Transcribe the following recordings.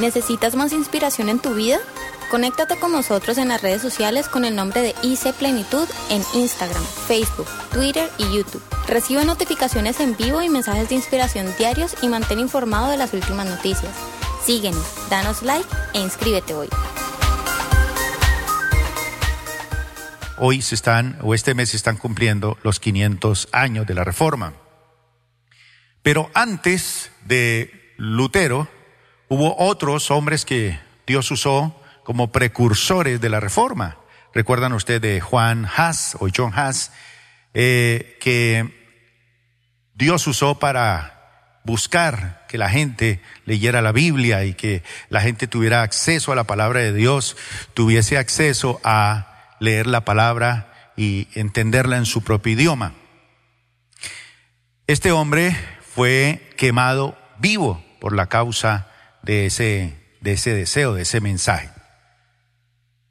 ¿Necesitas más inspiración en tu vida? Conéctate con nosotros en las redes sociales con el nombre de IC Plenitud en Instagram, Facebook, Twitter y YouTube. Recibe notificaciones en vivo y mensajes de inspiración diarios y mantén informado de las últimas noticias. Síguenos, danos like e inscríbete hoy. Hoy se están, o este mes se están cumpliendo los 500 años de la Reforma. Pero antes de Lutero, hubo otros hombres que Dios usó como precursores de la reforma. Recuerdan ustedes de Juan Haas o John Haas, eh, que Dios usó para buscar que la gente leyera la Biblia y que la gente tuviera acceso a la palabra de Dios, tuviese acceso a leer la palabra y entenderla en su propio idioma. Este hombre fue quemado vivo por la causa de ese, de ese deseo, de ese mensaje.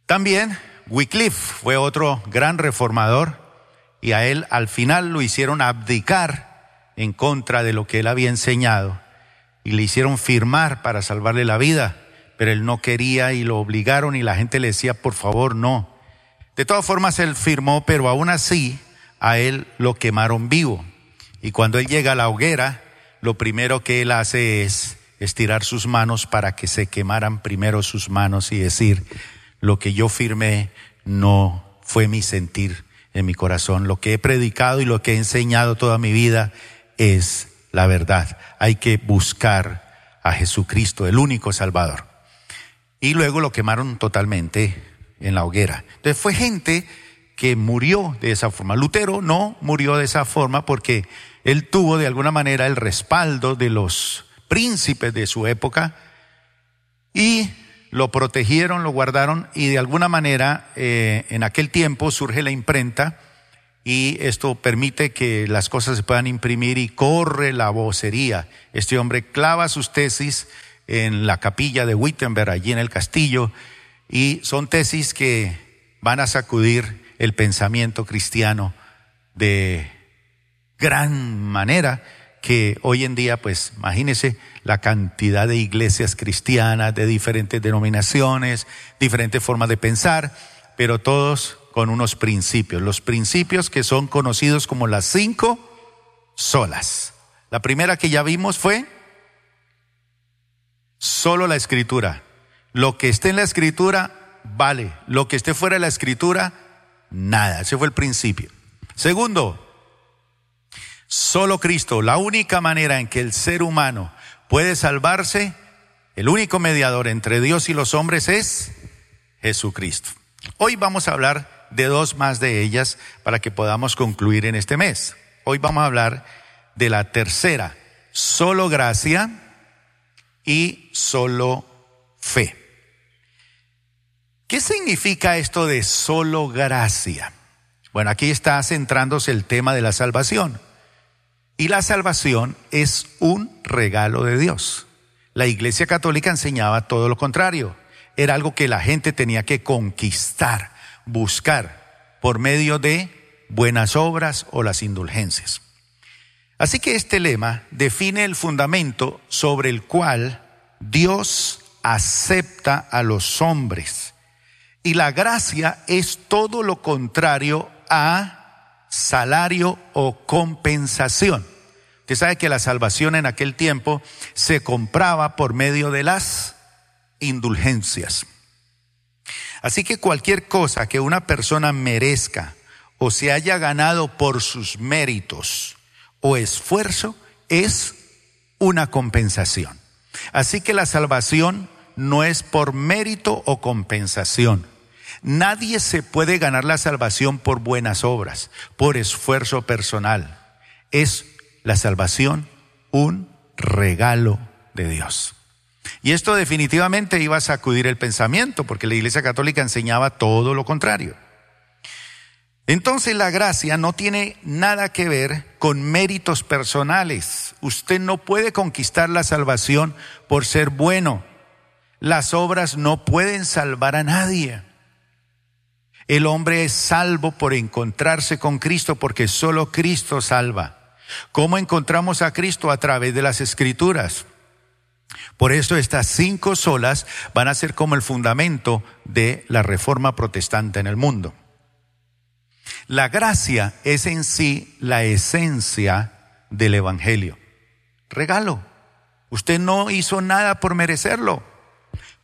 También Wycliffe fue otro gran reformador y a él al final lo hicieron abdicar en contra de lo que él había enseñado y le hicieron firmar para salvarle la vida, pero él no quería y lo obligaron y la gente le decía, por favor, no. De todas formas, él firmó, pero aún así a él lo quemaron vivo. Y cuando él llega a la hoguera, lo primero que él hace es estirar sus manos para que se quemaran primero sus manos y decir, lo que yo firmé no fue mi sentir en mi corazón. Lo que he predicado y lo que he enseñado toda mi vida es la verdad. Hay que buscar a Jesucristo, el único Salvador. Y luego lo quemaron totalmente en la hoguera. Entonces fue gente que murió de esa forma. Lutero no murió de esa forma porque él tuvo de alguna manera el respaldo de los príncipes de su época y lo protegieron, lo guardaron y de alguna manera eh, en aquel tiempo surge la imprenta y esto permite que las cosas se puedan imprimir y corre la vocería. Este hombre clava sus tesis en la capilla de Wittenberg, allí en el castillo, y son tesis que van a sacudir el pensamiento cristiano de gran manera que hoy en día, pues imagínese la cantidad de iglesias cristianas, de diferentes denominaciones, diferentes formas de pensar, pero todos con unos principios, los principios que son conocidos como las cinco solas. La primera que ya vimos fue solo la escritura. Lo que esté en la escritura vale, lo que esté fuera de la escritura, nada. Ese fue el principio. Segundo, Solo Cristo, la única manera en que el ser humano puede salvarse, el único mediador entre Dios y los hombres es Jesucristo. Hoy vamos a hablar de dos más de ellas para que podamos concluir en este mes. Hoy vamos a hablar de la tercera, solo gracia y solo fe. ¿Qué significa esto de solo gracia? Bueno, aquí está centrándose el tema de la salvación. Y la salvación es un regalo de Dios. La Iglesia Católica enseñaba todo lo contrario. Era algo que la gente tenía que conquistar, buscar por medio de buenas obras o las indulgencias. Así que este lema define el fundamento sobre el cual Dios acepta a los hombres. Y la gracia es todo lo contrario a salario o compensación. Usted sabe que la salvación en aquel tiempo se compraba por medio de las indulgencias. Así que cualquier cosa que una persona merezca o se haya ganado por sus méritos o esfuerzo es una compensación. Así que la salvación no es por mérito o compensación Nadie se puede ganar la salvación por buenas obras, por esfuerzo personal. Es la salvación un regalo de Dios. Y esto definitivamente iba a sacudir el pensamiento, porque la Iglesia Católica enseñaba todo lo contrario. Entonces la gracia no tiene nada que ver con méritos personales. Usted no puede conquistar la salvación por ser bueno. Las obras no pueden salvar a nadie. El hombre es salvo por encontrarse con Cristo porque solo Cristo salva. ¿Cómo encontramos a Cristo? A través de las escrituras. Por esto estas cinco solas van a ser como el fundamento de la reforma protestante en el mundo. La gracia es en sí la esencia del Evangelio. Regalo. Usted no hizo nada por merecerlo.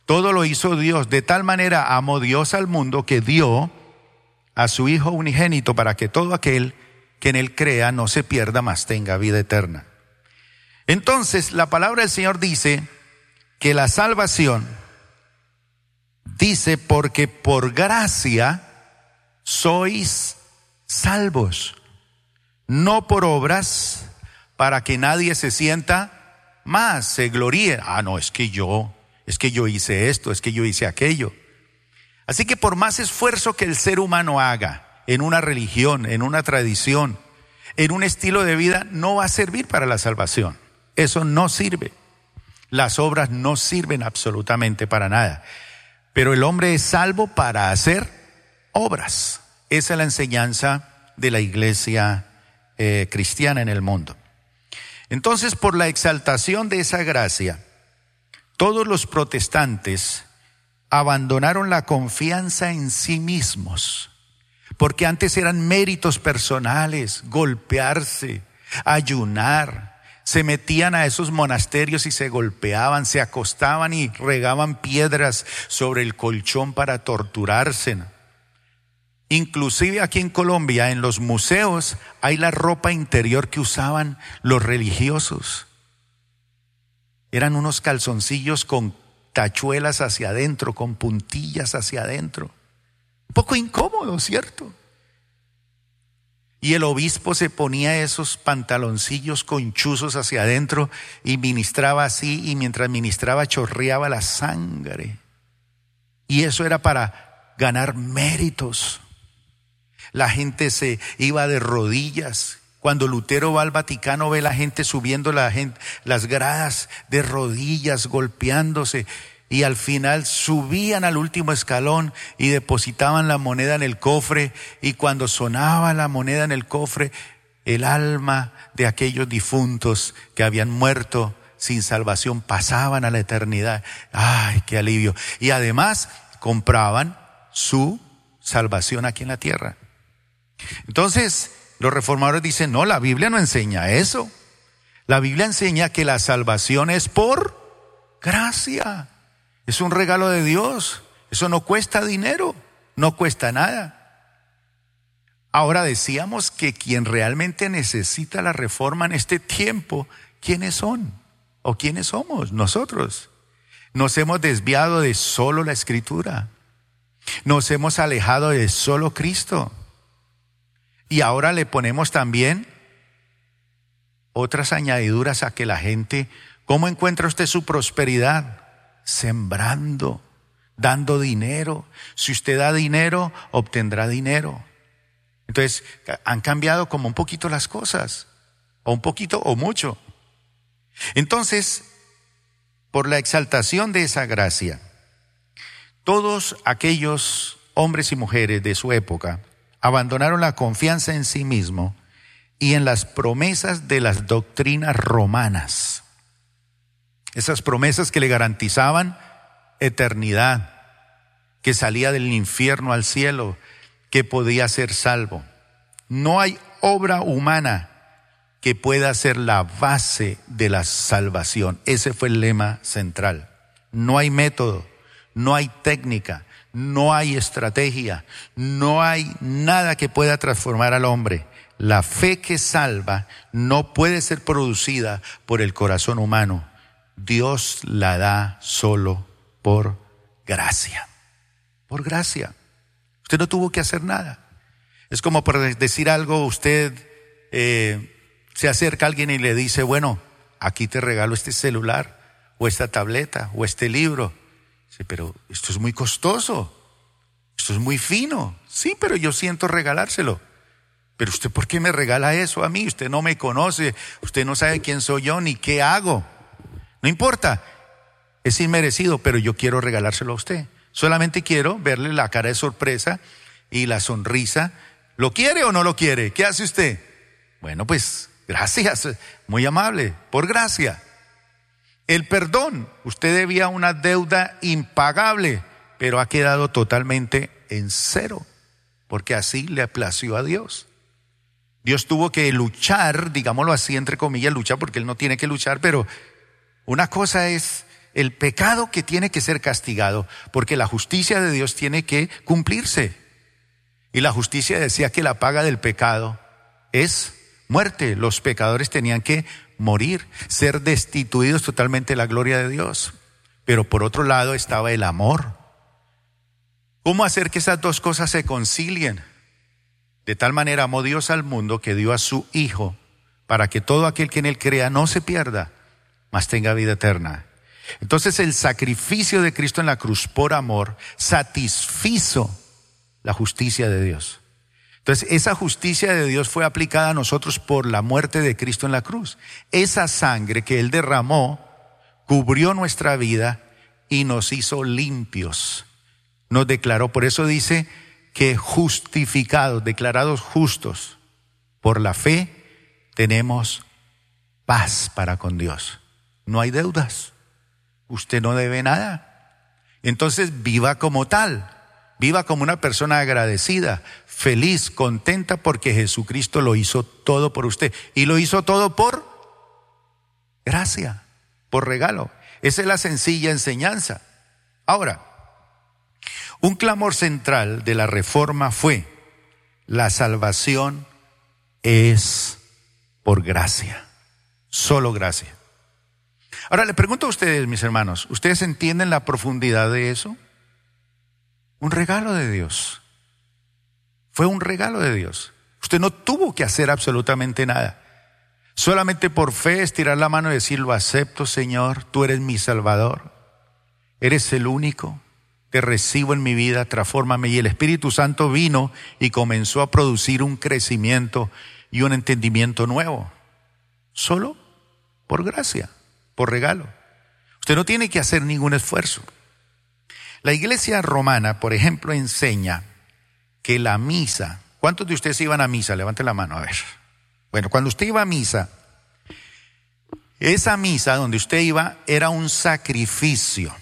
Todo lo hizo Dios. De tal manera amó Dios al mundo que dio a su Hijo unigénito para que todo aquel que en él crea no se pierda, mas tenga vida eterna. Entonces, la palabra del Señor dice que la salvación dice porque por gracia sois salvos, no por obras para que nadie se sienta más, se gloríe. Ah, no, es que yo, es que yo hice esto, es que yo hice aquello. Así que por más esfuerzo que el ser humano haga en una religión, en una tradición, en un estilo de vida, no va a servir para la salvación. Eso no sirve. Las obras no sirven absolutamente para nada. Pero el hombre es salvo para hacer obras. Esa es la enseñanza de la iglesia eh, cristiana en el mundo. Entonces, por la exaltación de esa gracia, todos los protestantes abandonaron la confianza en sí mismos, porque antes eran méritos personales, golpearse, ayunar, se metían a esos monasterios y se golpeaban, se acostaban y regaban piedras sobre el colchón para torturarse. Inclusive aquí en Colombia, en los museos, hay la ropa interior que usaban los religiosos. Eran unos calzoncillos con tachuelas hacia adentro, con puntillas hacia adentro. Un poco incómodo, ¿cierto? Y el obispo se ponía esos pantaloncillos conchuzos hacia adentro y ministraba así y mientras ministraba chorreaba la sangre. Y eso era para ganar méritos. La gente se iba de rodillas. Cuando Lutero va al Vaticano ve la gente subiendo las gradas de rodillas, golpeándose y al final subían al último escalón y depositaban la moneda en el cofre y cuando sonaba la moneda en el cofre, el alma de aquellos difuntos que habían muerto sin salvación pasaban a la eternidad. ¡Ay, qué alivio! Y además compraban su salvación aquí en la tierra. Entonces, los reformadores dicen, no, la Biblia no enseña eso. La Biblia enseña que la salvación es por gracia. Es un regalo de Dios. Eso no cuesta dinero, no cuesta nada. Ahora decíamos que quien realmente necesita la reforma en este tiempo, ¿quiénes son? ¿O quiénes somos? Nosotros. Nos hemos desviado de solo la escritura. Nos hemos alejado de solo Cristo. Y ahora le ponemos también otras añadiduras a que la gente, ¿cómo encuentra usted su prosperidad? sembrando, dando dinero. Si usted da dinero, obtendrá dinero. Entonces, han cambiado como un poquito las cosas, o un poquito o mucho. Entonces, por la exaltación de esa gracia, todos aquellos hombres y mujeres de su época abandonaron la confianza en sí mismo y en las promesas de las doctrinas romanas esas promesas que le garantizaban eternidad, que salía del infierno al cielo, que podía ser salvo. No hay obra humana que pueda ser la base de la salvación. Ese fue el lema central. No hay método, no hay técnica, no hay estrategia, no hay nada que pueda transformar al hombre. La fe que salva no puede ser producida por el corazón humano, Dios la da solo por gracia. Por gracia. Usted no tuvo que hacer nada. Es como por decir algo, usted eh, se acerca a alguien y le dice, bueno, aquí te regalo este celular, o esta tableta, o este libro. Sí, pero esto es muy costoso, esto es muy fino. Sí, pero yo siento regalárselo. Pero usted, ¿por qué me regala eso a mí? Usted no me conoce, usted no sabe quién soy yo ni qué hago. No importa, es inmerecido, pero yo quiero regalárselo a usted. Solamente quiero verle la cara de sorpresa y la sonrisa. ¿Lo quiere o no lo quiere? ¿Qué hace usted? Bueno, pues gracias, muy amable, por gracia. El perdón, usted debía una deuda impagable, pero ha quedado totalmente en cero, porque así le plació a Dios. Dios tuvo que luchar, digámoslo así, entre comillas, luchar, porque Él no tiene que luchar, pero una cosa es el pecado que tiene que ser castigado, porque la justicia de Dios tiene que cumplirse. Y la justicia decía que la paga del pecado es muerte. Los pecadores tenían que morir, ser destituidos totalmente de la gloria de Dios. Pero por otro lado estaba el amor. ¿Cómo hacer que esas dos cosas se concilien? De tal manera amó Dios al mundo que dio a su Hijo para que todo aquel que en él crea no se pierda, mas tenga vida eterna. Entonces el sacrificio de Cristo en la cruz por amor satisfizo la justicia de Dios. Entonces esa justicia de Dios fue aplicada a nosotros por la muerte de Cristo en la cruz. Esa sangre que Él derramó cubrió nuestra vida y nos hizo limpios. Nos declaró, por eso dice que justificados, declarados justos por la fe, tenemos paz para con Dios. No hay deudas usted no debe nada. Entonces viva como tal, viva como una persona agradecida, feliz, contenta porque Jesucristo lo hizo todo por usted. Y lo hizo todo por gracia, por regalo. Esa es la sencilla enseñanza. Ahora, un clamor central de la reforma fue, la salvación es por gracia, solo gracia. Ahora le pregunto a ustedes, mis hermanos, ¿ustedes entienden la profundidad de eso? Un regalo de Dios. Fue un regalo de Dios. Usted no tuvo que hacer absolutamente nada. Solamente por fe estirar la mano y decir, lo acepto, Señor, tú eres mi Salvador. Eres el único. Te recibo en mi vida, transfórmame. Y el Espíritu Santo vino y comenzó a producir un crecimiento y un entendimiento nuevo. Solo por gracia por regalo. Usted no tiene que hacer ningún esfuerzo. La iglesia romana, por ejemplo, enseña que la misa, ¿cuántos de ustedes iban a misa? Levante la mano, a ver. Bueno, cuando usted iba a misa, esa misa donde usted iba era un sacrificio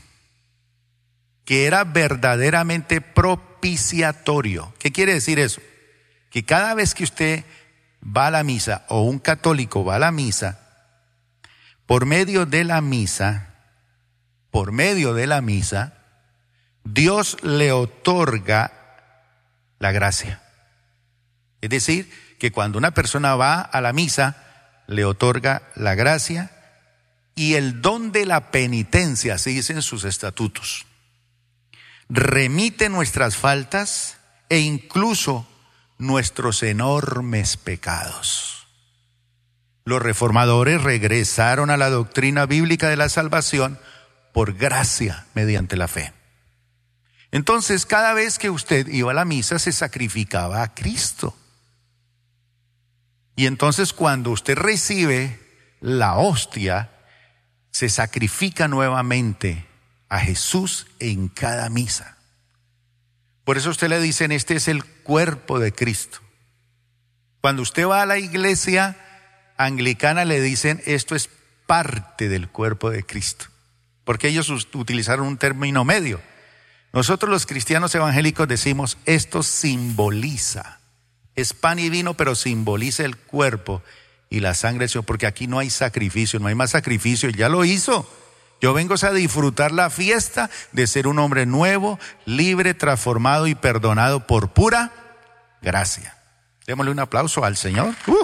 que era verdaderamente propiciatorio. ¿Qué quiere decir eso? Que cada vez que usted va a la misa o un católico va a la misa, por medio de la misa, por medio de la misa, Dios le otorga la gracia. Es decir, que cuando una persona va a la misa, le otorga la gracia y el don de la penitencia, así dicen sus estatutos. Remite nuestras faltas e incluso nuestros enormes pecados. Los reformadores regresaron a la doctrina bíblica de la salvación por gracia mediante la fe. Entonces, cada vez que usted iba a la misa, se sacrificaba a Cristo. Y entonces cuando usted recibe la hostia, se sacrifica nuevamente a Jesús en cada misa. Por eso usted le dicen, este es el cuerpo de Cristo. Cuando usted va a la iglesia, anglicana le dicen esto es parte del cuerpo de Cristo, porque ellos utilizaron un término medio. Nosotros los cristianos evangélicos decimos esto simboliza, es pan y vino, pero simboliza el cuerpo y la sangre, porque aquí no hay sacrificio, no hay más sacrificio, ya lo hizo. Yo vengo a disfrutar la fiesta de ser un hombre nuevo, libre, transformado y perdonado por pura gracia. Démosle un aplauso al Señor. Uh.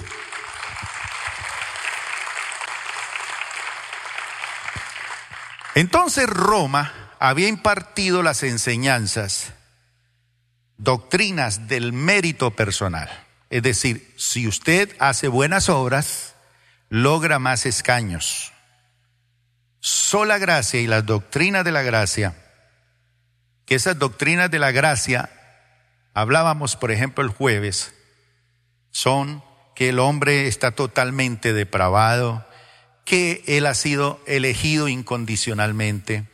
Entonces Roma había impartido las enseñanzas, doctrinas del mérito personal. Es decir, si usted hace buenas obras, logra más escaños. Sola gracia y las doctrinas de la gracia, que esas doctrinas de la gracia, hablábamos por ejemplo el jueves, son que el hombre está totalmente depravado, que Él ha sido elegido incondicionalmente,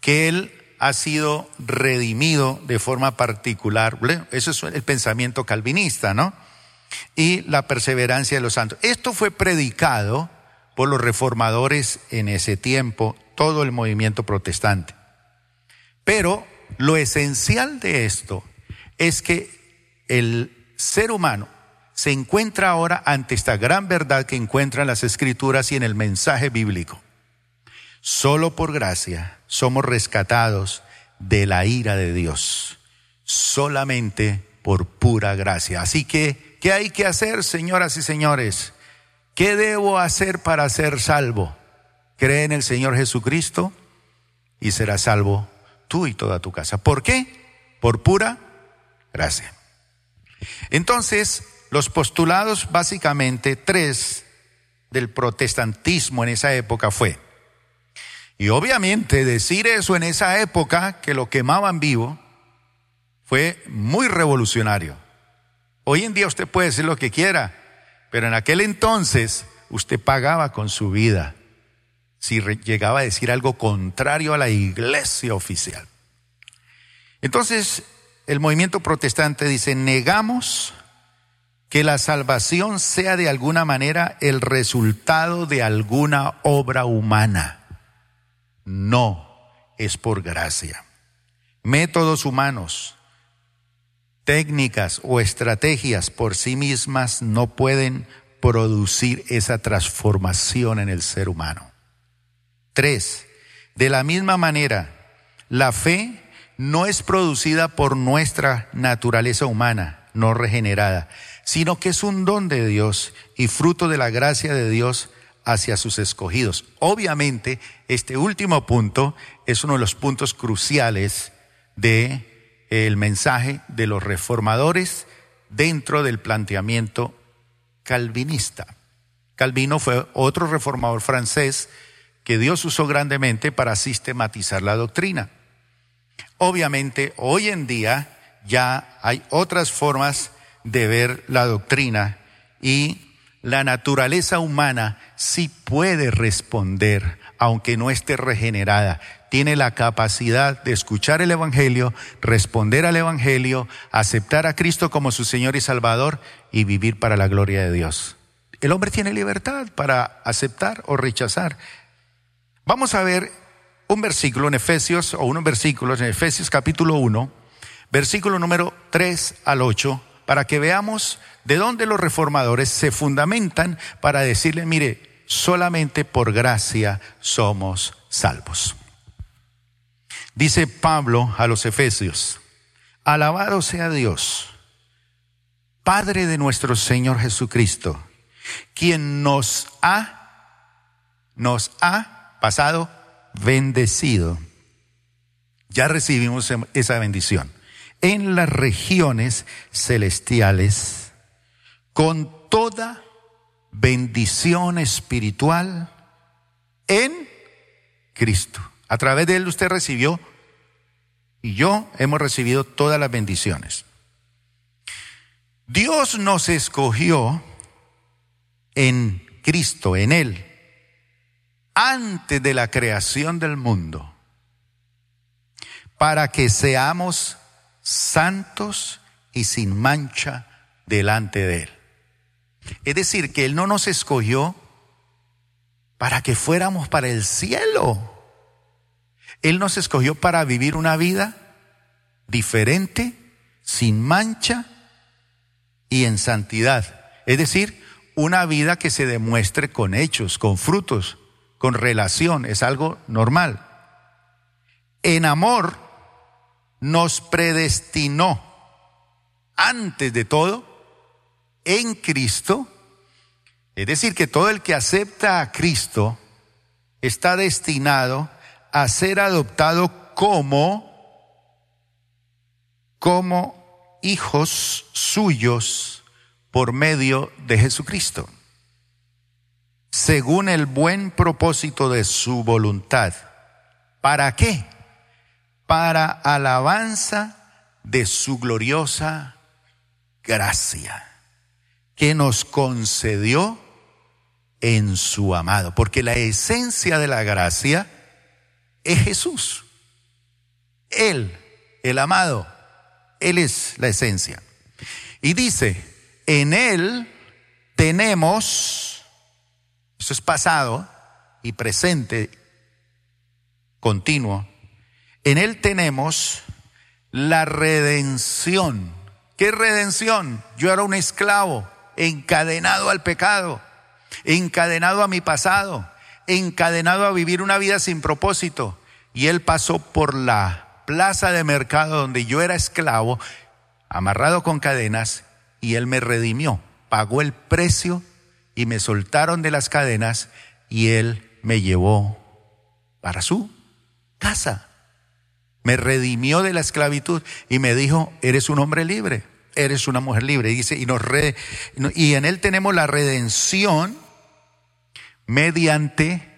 que Él ha sido redimido de forma particular. Eso es el pensamiento calvinista, ¿no? Y la perseverancia de los santos. Esto fue predicado por los reformadores en ese tiempo, todo el movimiento protestante. Pero lo esencial de esto es que el ser humano se encuentra ahora ante esta gran verdad que encuentra en las escrituras y en el mensaje bíblico. Solo por gracia somos rescatados de la ira de Dios, solamente por pura gracia. Así que, ¿qué hay que hacer, señoras y señores? ¿Qué debo hacer para ser salvo? Cree en el Señor Jesucristo y serás salvo tú y toda tu casa. ¿Por qué? Por pura gracia. Entonces, los postulados básicamente tres del protestantismo en esa época fue, y obviamente decir eso en esa época, que lo quemaban vivo, fue muy revolucionario. Hoy en día usted puede decir lo que quiera, pero en aquel entonces usted pagaba con su vida si llegaba a decir algo contrario a la iglesia oficial. Entonces, el movimiento protestante dice, negamos que la salvación sea de alguna manera el resultado de alguna obra humana. No, es por gracia. Métodos humanos, técnicas o estrategias por sí mismas no pueden producir esa transformación en el ser humano. Tres, de la misma manera, la fe no es producida por nuestra naturaleza humana no regenerada, sino que es un don de Dios y fruto de la gracia de Dios hacia sus escogidos. Obviamente, este último punto es uno de los puntos cruciales de el mensaje de los reformadores dentro del planteamiento calvinista. Calvino fue otro reformador francés que Dios usó grandemente para sistematizar la doctrina. Obviamente, hoy en día ya hay otras formas de ver la doctrina y la naturaleza humana sí puede responder, aunque no esté regenerada. Tiene la capacidad de escuchar el Evangelio, responder al Evangelio, aceptar a Cristo como su Señor y Salvador y vivir para la gloria de Dios. El hombre tiene libertad para aceptar o rechazar. Vamos a ver un versículo en Efesios, o unos versículos en Efesios capítulo 1, versículo número 3 al 8 para que veamos de dónde los reformadores se fundamentan para decirle, mire, solamente por gracia somos salvos. Dice Pablo a los Efesios, alabado sea Dios, Padre de nuestro Señor Jesucristo, quien nos ha, nos ha pasado bendecido. Ya recibimos esa bendición en las regiones celestiales con toda bendición espiritual en Cristo. A través de Él usted recibió y yo hemos recibido todas las bendiciones. Dios nos escogió en Cristo, en Él, antes de la creación del mundo, para que seamos santos y sin mancha delante de Él. Es decir, que Él no nos escogió para que fuéramos para el cielo. Él nos escogió para vivir una vida diferente, sin mancha y en santidad. Es decir, una vida que se demuestre con hechos, con frutos, con relación, es algo normal. En amor nos predestinó antes de todo en Cristo. Es decir, que todo el que acepta a Cristo está destinado a ser adoptado como como hijos suyos por medio de Jesucristo, según el buen propósito de su voluntad. ¿Para qué? para alabanza de su gloriosa gracia que nos concedió en su amado. Porque la esencia de la gracia es Jesús. Él, el amado, Él es la esencia. Y dice, en Él tenemos Esto es pasado y presente continuo. En Él tenemos la redención. ¿Qué redención? Yo era un esclavo, encadenado al pecado, encadenado a mi pasado, encadenado a vivir una vida sin propósito. Y Él pasó por la plaza de mercado donde yo era esclavo, amarrado con cadenas, y Él me redimió, pagó el precio y me soltaron de las cadenas y Él me llevó para su casa. Me redimió de la esclavitud y me dijo, eres un hombre libre, eres una mujer libre. Y dice, y, nos y en Él tenemos la redención mediante,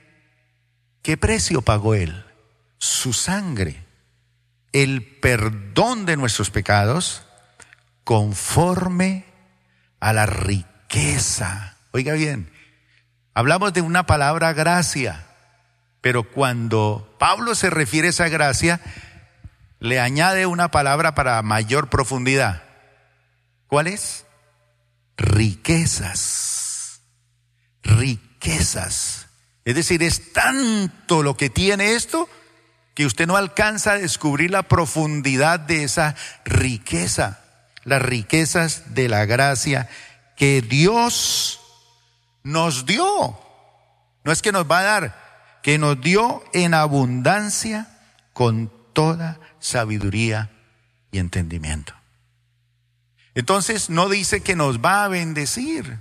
¿qué precio pagó Él? Su sangre, el perdón de nuestros pecados conforme a la riqueza. Oiga bien, hablamos de una palabra gracia, pero cuando Pablo se refiere a esa gracia, le añade una palabra para mayor profundidad. ¿Cuál es? Riquezas. Riquezas. Es decir, es tanto lo que tiene esto que usted no alcanza a descubrir la profundidad de esa riqueza, las riquezas de la gracia que Dios nos dio. No es que nos va a dar, que nos dio en abundancia con toda sabiduría y entendimiento. Entonces no dice que nos va a bendecir,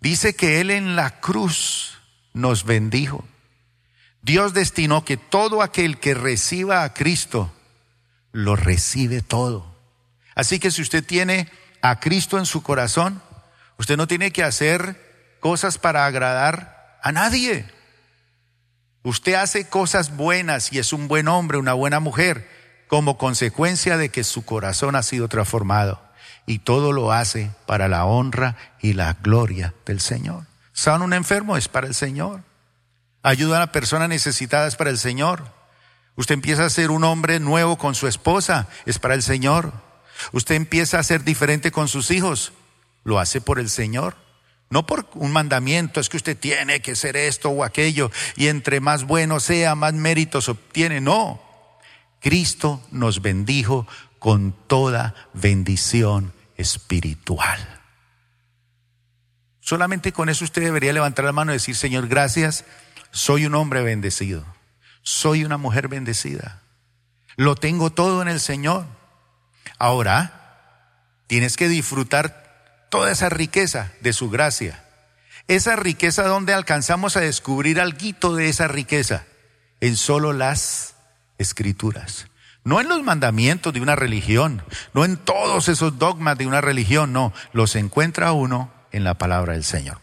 dice que Él en la cruz nos bendijo. Dios destinó que todo aquel que reciba a Cristo, lo recibe todo. Así que si usted tiene a Cristo en su corazón, usted no tiene que hacer cosas para agradar a nadie. Usted hace cosas buenas y es un buen hombre, una buena mujer, como consecuencia de que su corazón ha sido transformado. Y todo lo hace para la honra y la gloria del Señor. Son un enfermo, es para el Señor. Ayuda a personas necesitadas para el Señor. Usted empieza a ser un hombre nuevo con su esposa, es para el Señor. Usted empieza a ser diferente con sus hijos, lo hace por el Señor. No por un mandamiento, es que usted tiene que ser esto o aquello, y entre más bueno sea, más méritos obtiene. No, Cristo nos bendijo con toda bendición espiritual. Solamente con eso usted debería levantar la mano y decir, Señor, gracias, soy un hombre bendecido, soy una mujer bendecida, lo tengo todo en el Señor. Ahora, tienes que disfrutar toda esa riqueza de su gracia. Esa riqueza donde alcanzamos a descubrir algo de esa riqueza en solo las escrituras. No en los mandamientos de una religión, no en todos esos dogmas de una religión, no, los encuentra uno en la palabra del Señor.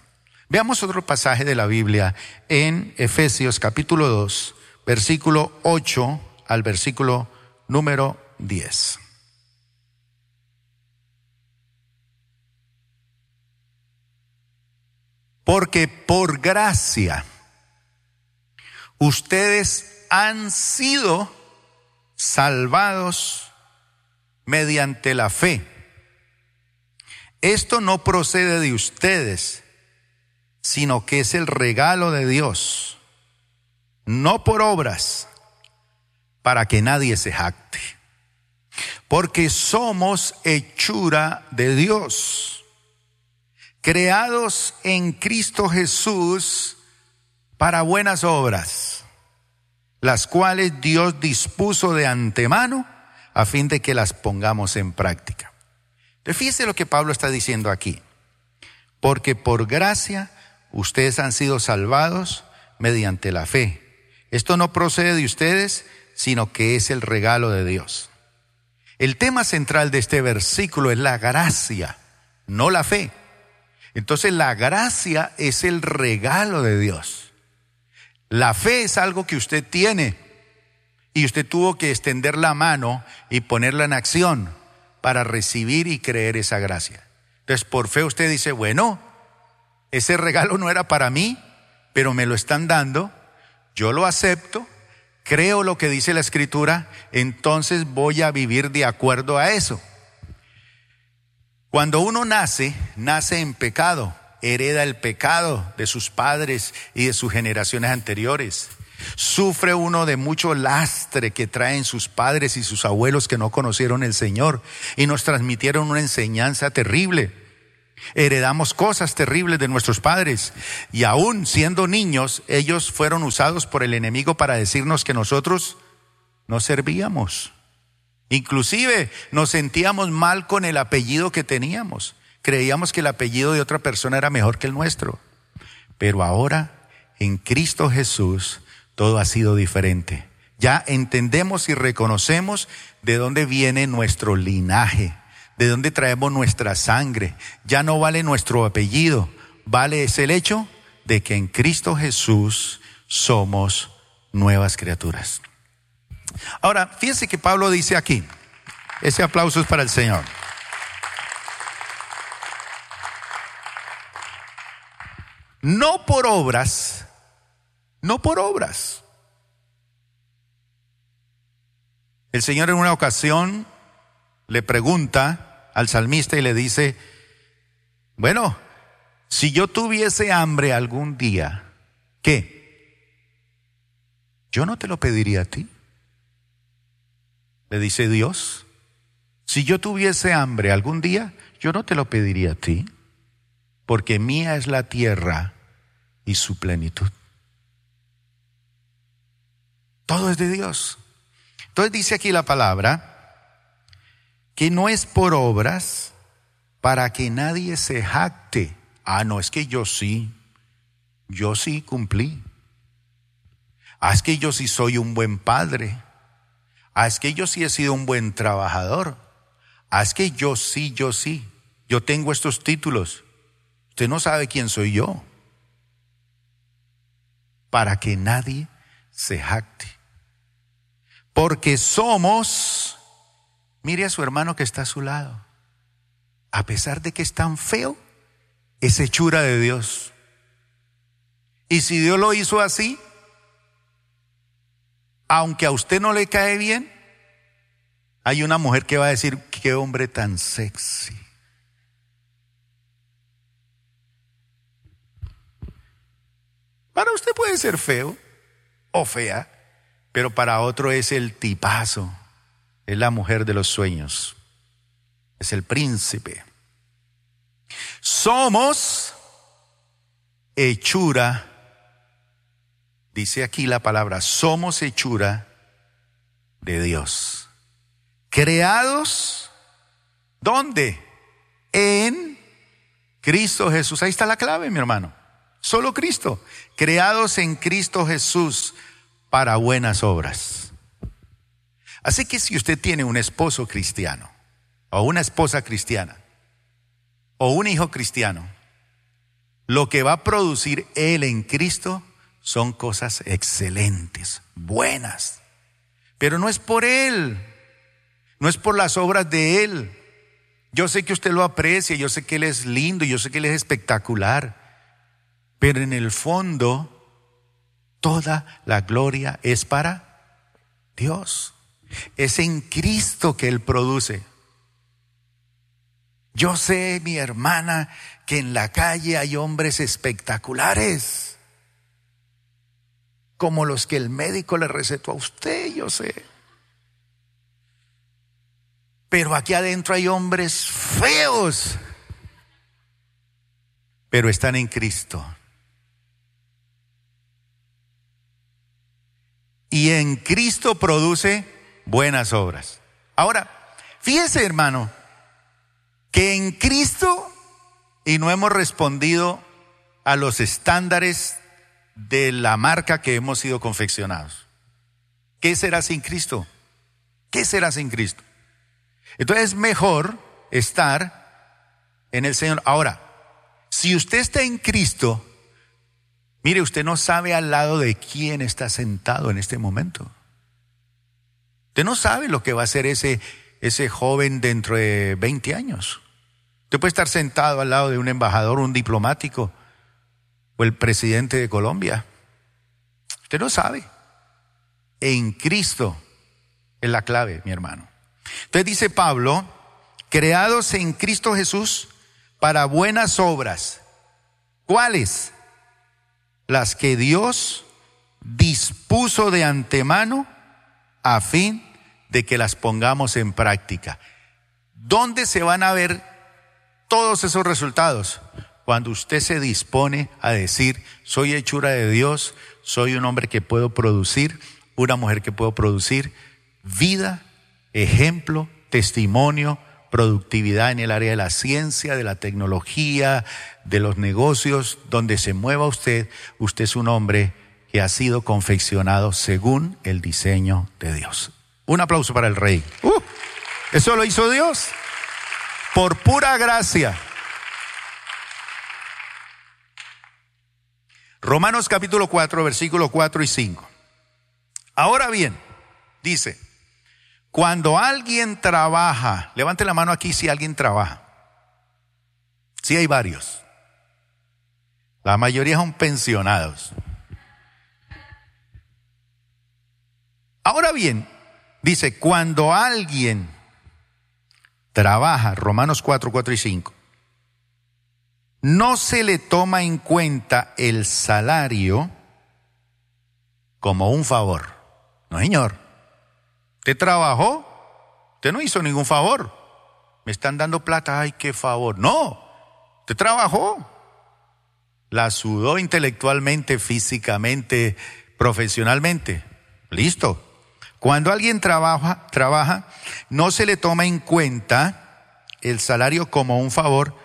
Veamos otro pasaje de la Biblia en Efesios capítulo 2, versículo 8 al versículo número 10. Porque por gracia ustedes han sido salvados mediante la fe. Esto no procede de ustedes, sino que es el regalo de Dios, no por obras, para que nadie se jacte. Porque somos hechura de Dios, creados en Cristo Jesús para buenas obras las cuales Dios dispuso de antemano a fin de que las pongamos en práctica. fíjese lo que Pablo está diciendo aquí. Porque por gracia ustedes han sido salvados mediante la fe. Esto no procede de ustedes, sino que es el regalo de Dios. El tema central de este versículo es la gracia, no la fe. Entonces la gracia es el regalo de Dios. La fe es algo que usted tiene y usted tuvo que extender la mano y ponerla en acción para recibir y creer esa gracia. Entonces, por fe usted dice, bueno, ese regalo no era para mí, pero me lo están dando, yo lo acepto, creo lo que dice la escritura, entonces voy a vivir de acuerdo a eso. Cuando uno nace, nace en pecado, hereda el pecado de sus padres y de sus generaciones anteriores. Sufre uno de mucho lastre que traen sus padres y sus abuelos que no conocieron el Señor y nos transmitieron una enseñanza terrible. Heredamos cosas terribles de nuestros padres y aún siendo niños, ellos fueron usados por el enemigo para decirnos que nosotros no servíamos. Inclusive nos sentíamos mal con el apellido que teníamos. Creíamos que el apellido de otra persona era mejor que el nuestro. Pero ahora, en Cristo Jesús, todo ha sido diferente. Ya entendemos y reconocemos de dónde viene nuestro linaje, de dónde traemos nuestra sangre. Ya no vale nuestro apellido, vale es el hecho de que en Cristo Jesús somos nuevas criaturas. Ahora, fíjense que Pablo dice aquí, ese aplauso es para el Señor. No por obras, no por obras. El Señor en una ocasión le pregunta al salmista y le dice, bueno, si yo tuviese hambre algún día, ¿qué? Yo no te lo pediría a ti le dice Dios, si yo tuviese hambre algún día, yo no te lo pediría a ti, porque mía es la tierra y su plenitud. Todo es de Dios. Entonces dice aquí la palabra que no es por obras para que nadie se jacte. Ah, no, es que yo sí, yo sí cumplí. Ah, es que yo sí soy un buen padre. Ah, es que yo sí he sido un buen trabajador. Ah, es que yo sí, yo sí. Yo tengo estos títulos. Usted no sabe quién soy yo. Para que nadie se jacte. Porque somos, mire a su hermano que está a su lado. A pesar de que es tan feo, es hechura de Dios. Y si Dios lo hizo así, aunque a usted no le cae bien, hay una mujer que va a decir, qué hombre tan sexy. Para usted puede ser feo o fea, pero para otro es el tipazo, es la mujer de los sueños, es el príncipe. Somos hechura dice aquí la palabra, somos hechura de Dios. Creados, ¿dónde? En Cristo Jesús. Ahí está la clave, mi hermano. Solo Cristo. Creados en Cristo Jesús para buenas obras. Así que si usted tiene un esposo cristiano, o una esposa cristiana, o un hijo cristiano, lo que va a producir él en Cristo son cosas excelentes, buenas. Pero no es por Él, no es por las obras de Él. Yo sé que usted lo aprecia, yo sé que Él es lindo, yo sé que Él es espectacular, pero en el fondo toda la gloria es para Dios. Es en Cristo que Él produce. Yo sé, mi hermana, que en la calle hay hombres espectaculares como los que el médico le recetó a usted, yo sé. Pero aquí adentro hay hombres feos, pero están en Cristo. Y en Cristo produce buenas obras. Ahora, fíjese hermano, que en Cristo, y no hemos respondido a los estándares de la marca que hemos sido confeccionados. ¿Qué será sin Cristo? ¿Qué será sin Cristo? Entonces es mejor estar en el Señor. Ahora, si usted está en Cristo, mire, usted no sabe al lado de quién está sentado en este momento. Usted no sabe lo que va a ser ese, ese joven dentro de 20 años. Usted puede estar sentado al lado de un embajador, un diplomático, o el presidente de Colombia. Usted no sabe. En Cristo es la clave, mi hermano. Entonces dice Pablo, creados en Cristo Jesús para buenas obras, ¿Cuáles? Las que Dios dispuso de antemano a fin de que las pongamos en práctica. ¿Dónde se van a ver todos esos resultados? Cuando usted se dispone a decir, soy hechura de Dios, soy un hombre que puedo producir, una mujer que puedo producir vida, ejemplo, testimonio, productividad en el área de la ciencia, de la tecnología, de los negocios, donde se mueva usted, usted es un hombre que ha sido confeccionado según el diseño de Dios. Un aplauso para el rey. Uh, eso lo hizo Dios por pura gracia. Romanos capítulo 4, versículos 4 y 5. Ahora bien, dice, cuando alguien trabaja, levante la mano aquí si alguien trabaja. Sí hay varios. La mayoría son pensionados. Ahora bien, dice, cuando alguien trabaja, Romanos 4, 4 y 5, no se le toma en cuenta el salario como un favor. No, señor. Usted trabajó, usted no hizo ningún favor. Me están dando plata, ay, qué favor. No, usted trabajó. La sudó intelectualmente, físicamente, profesionalmente. Listo. Cuando alguien trabaja, trabaja, no se le toma en cuenta el salario como un favor,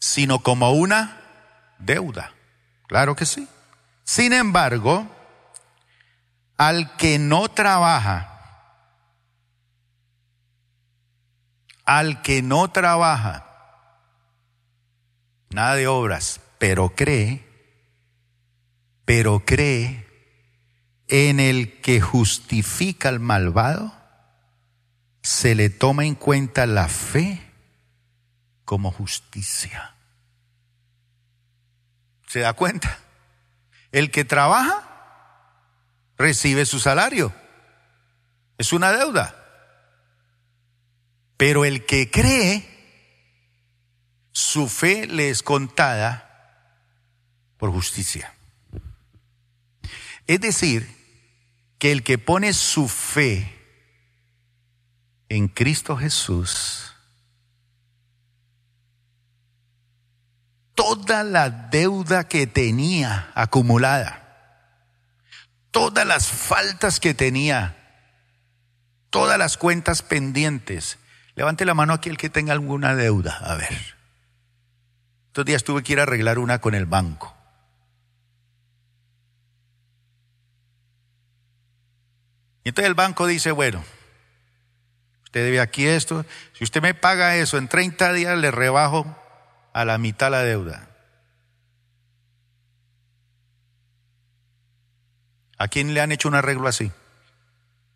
sino como una deuda. Claro que sí. Sin embargo, al que no trabaja, al que no trabaja, nada de obras, pero cree, pero cree en el que justifica al malvado, se le toma en cuenta la fe como justicia. ¿Se da cuenta? El que trabaja recibe su salario. Es una deuda. Pero el que cree, su fe le es contada por justicia. Es decir, que el que pone su fe en Cristo Jesús, toda la deuda que tenía acumulada, todas las faltas que tenía, todas las cuentas pendientes. Levante la mano aquí el que tenga alguna deuda. A ver. Estos días tuve que ir a arreglar una con el banco. Y entonces el banco dice, bueno, usted debe aquí esto, si usted me paga eso, en 30 días le rebajo a la mitad la deuda. ¿A quién le han hecho un arreglo así?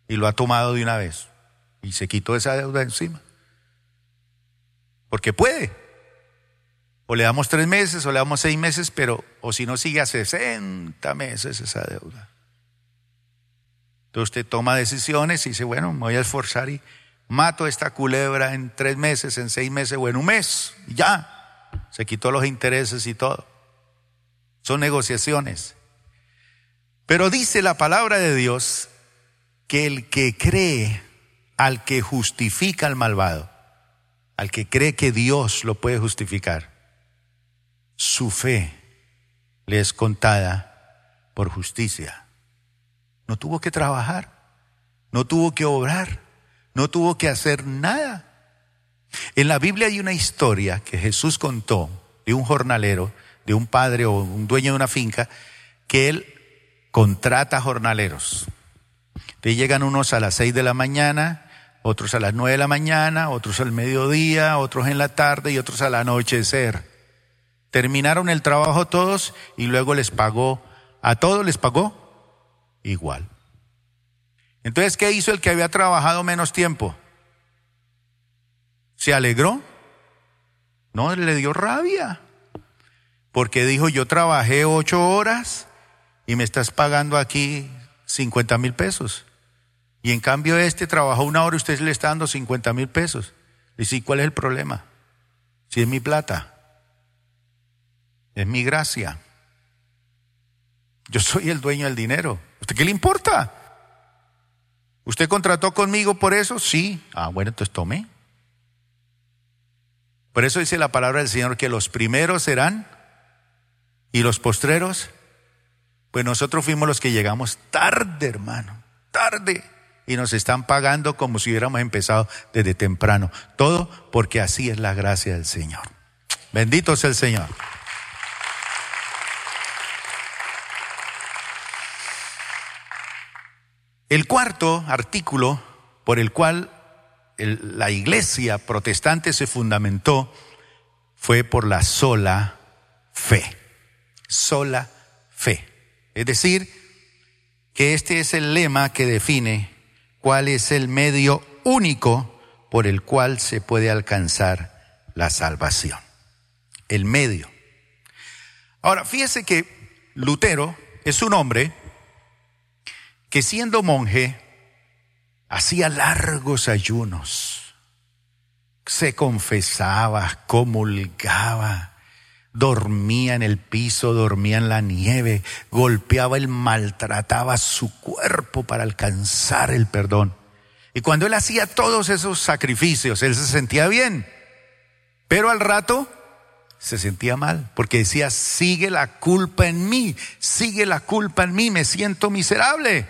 Y lo ha tomado de una vez. Y se quitó esa deuda encima. Porque puede. O le damos tres meses, o le damos seis meses, pero, o si no sigue a 60 meses esa deuda. Entonces usted toma decisiones y dice, bueno, me voy a esforzar y mato esta culebra en tres meses, en seis meses o en un mes. Y ya. Se quitó los intereses y todo. Son negociaciones. Pero dice la palabra de Dios que el que cree al que justifica al malvado, al que cree que Dios lo puede justificar, su fe le es contada por justicia. No tuvo que trabajar, no tuvo que obrar, no tuvo que hacer nada. En la Biblia hay una historia que Jesús contó de un jornalero, de un padre o un dueño de una finca, que él contrata jornaleros. Te llegan unos a las seis de la mañana, otros a las nueve de la mañana, otros al mediodía, otros en la tarde y otros al anochecer. Terminaron el trabajo todos y luego les pagó, a todos les pagó igual. Entonces, ¿qué hizo el que había trabajado menos tiempo? ¿Se alegró? No, le dio rabia. Porque dijo, yo trabajé ocho horas y me estás pagando aquí 50 mil pesos. Y en cambio este trabajó una hora y usted le está dando 50 mil pesos. Y sí, ¿cuál es el problema? Si es mi plata. Es mi gracia. Yo soy el dueño del dinero. ¿Usted qué le importa? ¿Usted contrató conmigo por eso? Sí. Ah, bueno, entonces tome. Por eso dice la palabra del Señor que los primeros serán y los postreros. Pues nosotros fuimos los que llegamos tarde, hermano, tarde. Y nos están pagando como si hubiéramos empezado desde temprano. Todo porque así es la gracia del Señor. Bendito sea el Señor. El cuarto artículo por el cual la iglesia protestante se fundamentó fue por la sola fe. Sola fe. Es decir, que este es el lema que define cuál es el medio único por el cual se puede alcanzar la salvación. El medio. Ahora, fíjese que Lutero es un hombre que siendo monje hacía largos ayunos, se confesaba, comulgaba, dormía en el piso, dormía en la nieve, golpeaba y maltrataba su cuerpo para alcanzar el perdón. Y cuando él hacía todos esos sacrificios, él se sentía bien, pero al rato se sentía mal, porque decía, sigue la culpa en mí, sigue la culpa en mí, me siento miserable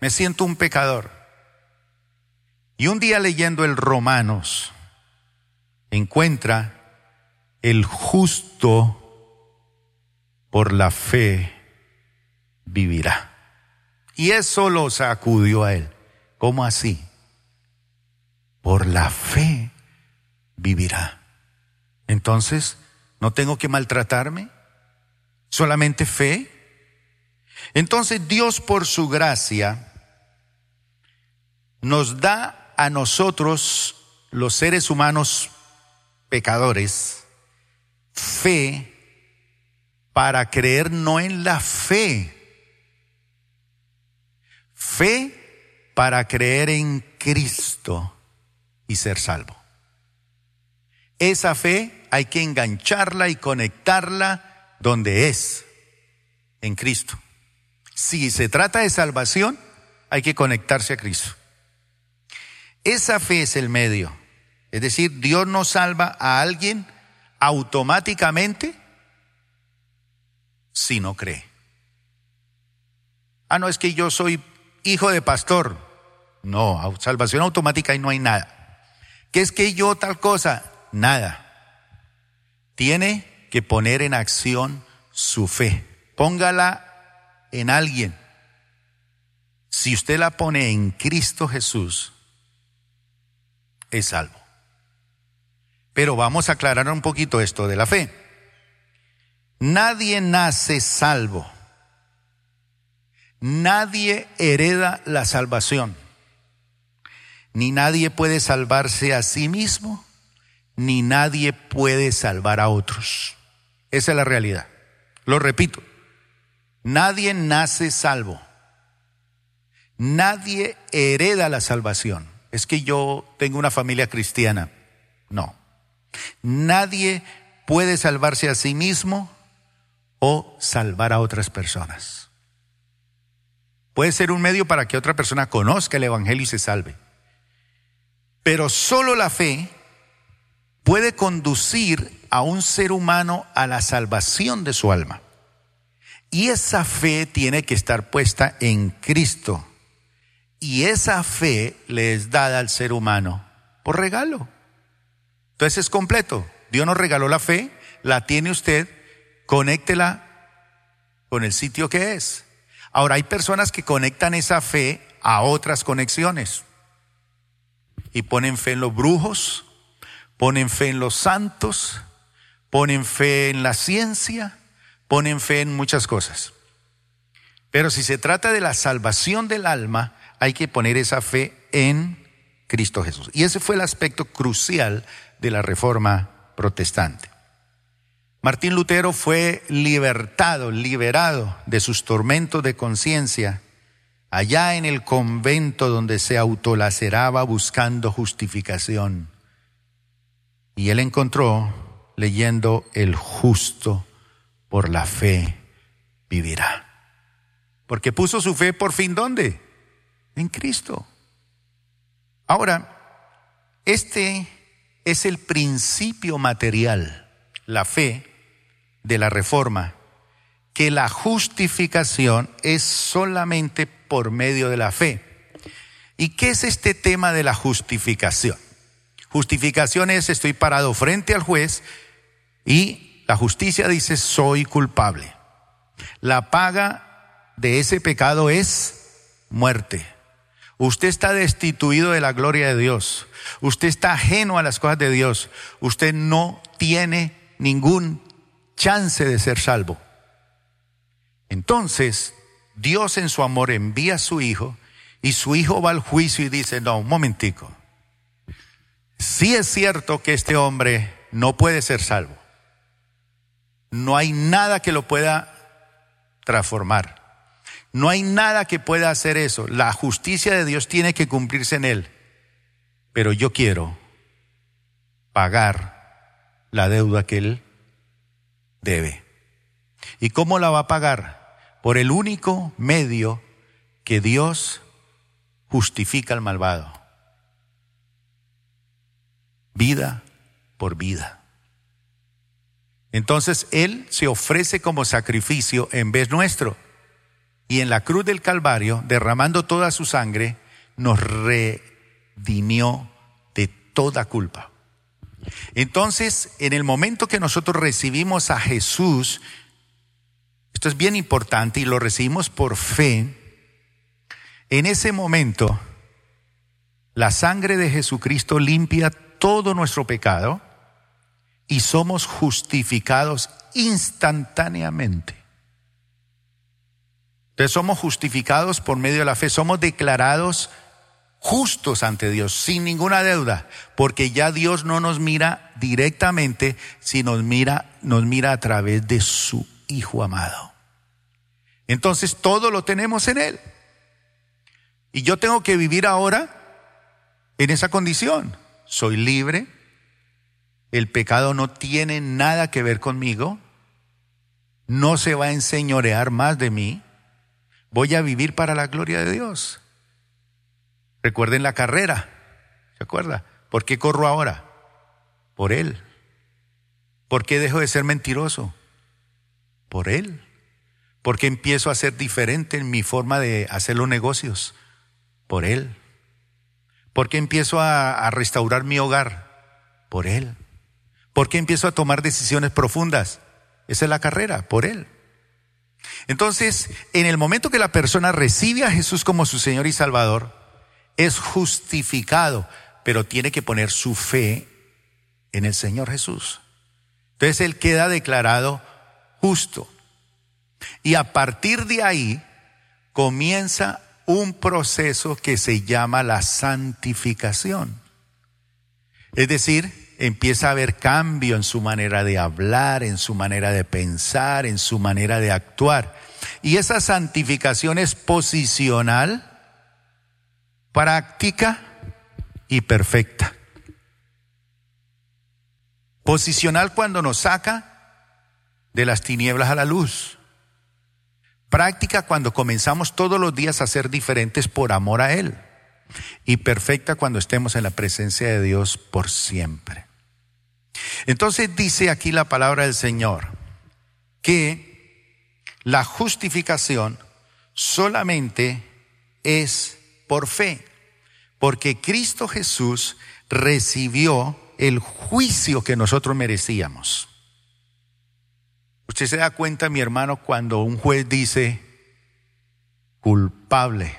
me siento un pecador. Y un día leyendo el Romanos, encuentra el justo por la fe vivirá. Y eso lo sacudió a él. ¿Cómo así? Por la fe vivirá. Entonces, ¿no tengo que maltratarme? ¿Solamente fe? Entonces Dios por su gracia nos da a nosotros, los seres humanos pecadores, fe para creer no en la fe, fe para creer en Cristo y ser salvo. Esa fe hay que engancharla y conectarla donde es, en Cristo. Si se trata de salvación, hay que conectarse a Cristo. Esa fe es el medio. Es decir, Dios no salva a alguien automáticamente si no cree. Ah, no, es que yo soy hijo de pastor. No, salvación automática y no hay nada. ¿Qué es que yo tal cosa? Nada. Tiene que poner en acción su fe. Póngala en alguien. Si usted la pone en Cristo Jesús, es salvo. Pero vamos a aclarar un poquito esto de la fe. Nadie nace salvo. Nadie hereda la salvación. Ni nadie puede salvarse a sí mismo, ni nadie puede salvar a otros. Esa es la realidad. Lo repito. Nadie nace salvo. Nadie hereda la salvación es que yo tengo una familia cristiana. No. Nadie puede salvarse a sí mismo o salvar a otras personas. Puede ser un medio para que otra persona conozca el Evangelio y se salve. Pero solo la fe puede conducir a un ser humano a la salvación de su alma. Y esa fe tiene que estar puesta en Cristo. Y esa fe le es dada al ser humano por regalo. Entonces es completo. Dios nos regaló la fe, la tiene usted, conéctela con el sitio que es. Ahora hay personas que conectan esa fe a otras conexiones y ponen fe en los brujos, ponen fe en los santos, ponen fe en la ciencia, ponen fe en muchas cosas. Pero si se trata de la salvación del alma, hay que poner esa fe en Cristo Jesús. Y ese fue el aspecto crucial de la reforma protestante. Martín Lutero fue libertado, liberado de sus tormentos de conciencia allá en el convento donde se autolaceraba buscando justificación. Y él encontró leyendo el justo por la fe vivirá. Porque puso su fe por fin ¿dónde? En Cristo. Ahora, este es el principio material, la fe de la reforma, que la justificación es solamente por medio de la fe. ¿Y qué es este tema de la justificación? Justificación es estoy parado frente al juez y la justicia dice soy culpable. La paga de ese pecado es muerte. Usted está destituido de la gloria de Dios. Usted está ajeno a las cosas de Dios. Usted no tiene ningún chance de ser salvo. Entonces, Dios en su amor envía a su Hijo y su Hijo va al juicio y dice, no, un momentico. Sí es cierto que este hombre no puede ser salvo. No hay nada que lo pueda transformar. No hay nada que pueda hacer eso. La justicia de Dios tiene que cumplirse en él. Pero yo quiero pagar la deuda que él debe. ¿Y cómo la va a pagar? Por el único medio que Dios justifica al malvado. Vida por vida. Entonces Él se ofrece como sacrificio en vez nuestro. Y en la cruz del Calvario, derramando toda su sangre, nos redimió de toda culpa. Entonces, en el momento que nosotros recibimos a Jesús, esto es bien importante y lo recibimos por fe, en ese momento, la sangre de Jesucristo limpia todo nuestro pecado y somos justificados instantáneamente. Entonces somos justificados por medio de la fe, somos declarados justos ante Dios, sin ninguna deuda, porque ya Dios no nos mira directamente, sino mira, nos mira a través de su Hijo amado. Entonces todo lo tenemos en Él. Y yo tengo que vivir ahora en esa condición. Soy libre, el pecado no tiene nada que ver conmigo, no se va a enseñorear más de mí, Voy a vivir para la gloria de Dios. Recuerden la carrera. ¿Se acuerda? ¿Por qué corro ahora? Por Él. ¿Por qué dejo de ser mentiroso? Por Él. ¿Por qué empiezo a ser diferente en mi forma de hacer los negocios? Por Él. ¿Por qué empiezo a, restaurar mi hogar? Por Él. ¿Por qué empiezo a tomar decisiones profundas? Esa es la carrera, por Él. Entonces, en el momento que la persona recibe a Jesús como su Señor y Salvador, es justificado, pero tiene que poner su fe en el Señor Jesús. Entonces él queda declarado justo. Y a partir de ahí comienza un proceso que se llama la santificación. Es decir, empieza a haber cambio en su manera de hablar, en su manera de pensar, en su manera de actuar. Y esa santificación es posicional, práctica y perfecta. Posicional cuando nos saca de las tinieblas a la luz. Práctica cuando comenzamos todos los días a ser diferentes por amor a Él. Y perfecta cuando estemos en la presencia de Dios por siempre. Entonces dice aquí la palabra del Señor que la justificación solamente es por fe, porque Cristo Jesús recibió el juicio que nosotros merecíamos. Usted se da cuenta, mi hermano, cuando un juez dice culpable,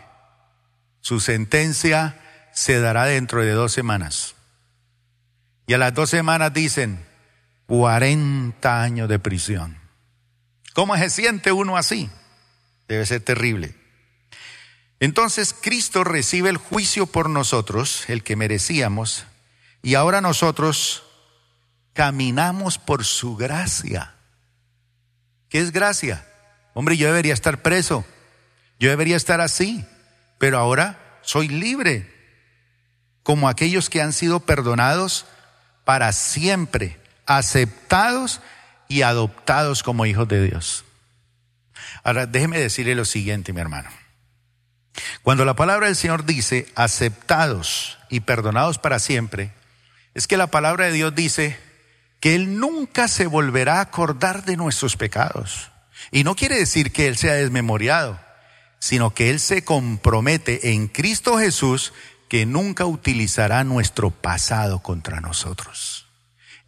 su sentencia se dará dentro de dos semanas. Y a las dos semanas dicen 40 años de prisión. ¿Cómo se siente uno así? Debe ser terrible. Entonces Cristo recibe el juicio por nosotros, el que merecíamos, y ahora nosotros caminamos por su gracia. ¿Qué es gracia? Hombre, yo debería estar preso, yo debería estar así, pero ahora soy libre, como aquellos que han sido perdonados para siempre, aceptados y adoptados como hijos de Dios. Ahora, déjeme decirle lo siguiente, mi hermano. Cuando la palabra del Señor dice aceptados y perdonados para siempre, es que la palabra de Dios dice que Él nunca se volverá a acordar de nuestros pecados. Y no quiere decir que Él sea desmemoriado, sino que Él se compromete en Cristo Jesús que nunca utilizará nuestro pasado contra nosotros.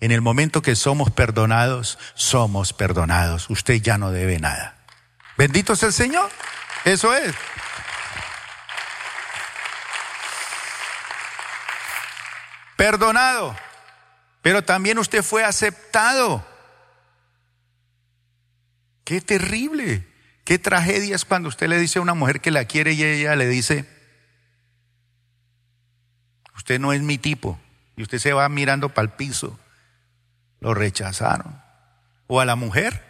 En el momento que somos perdonados, somos perdonados. Usted ya no debe nada. Bendito sea el Señor. Eso es. Perdonado. Pero también usted fue aceptado. Qué terrible. Qué tragedia es cuando usted le dice a una mujer que la quiere y ella le dice, usted no es mi tipo. Y usted se va mirando para el piso. Lo rechazaron. O a la mujer.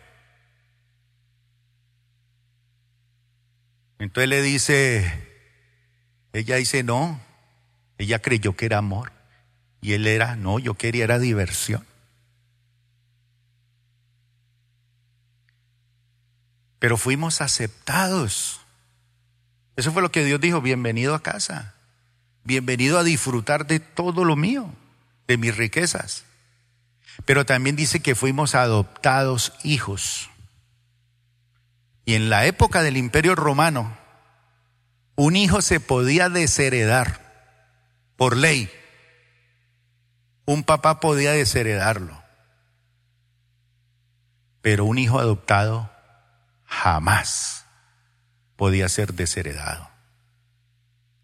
Entonces le dice, ella dice, no, ella creyó que era amor. Y él era, no, yo quería era diversión. Pero fuimos aceptados. Eso fue lo que Dios dijo, bienvenido a casa. Bienvenido a disfrutar de todo lo mío, de mis riquezas. Pero también dice que fuimos adoptados hijos. Y en la época del imperio romano, un hijo se podía desheredar por ley un papá podía desheredarlo, pero un hijo adoptado jamás podía ser desheredado.